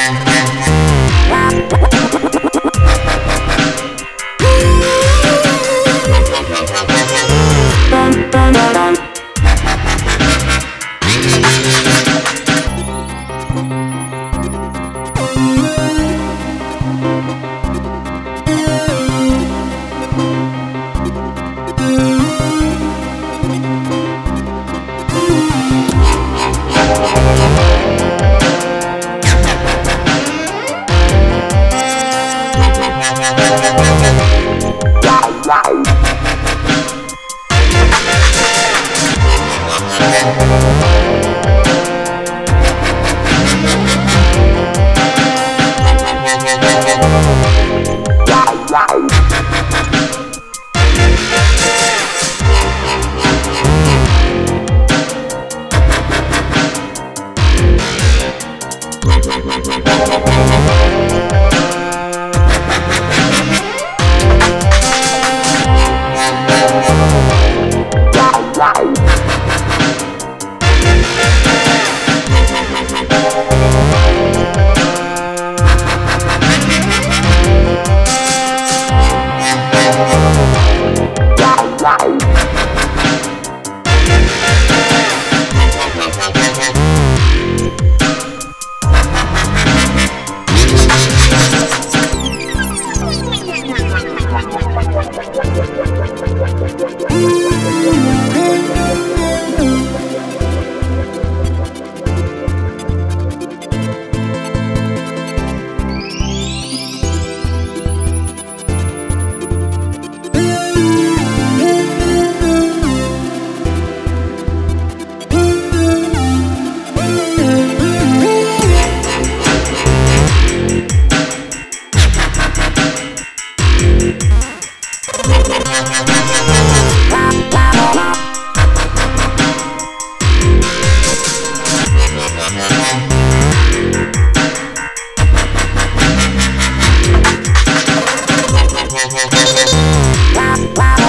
Yeah. Wow. life. Wow, wow.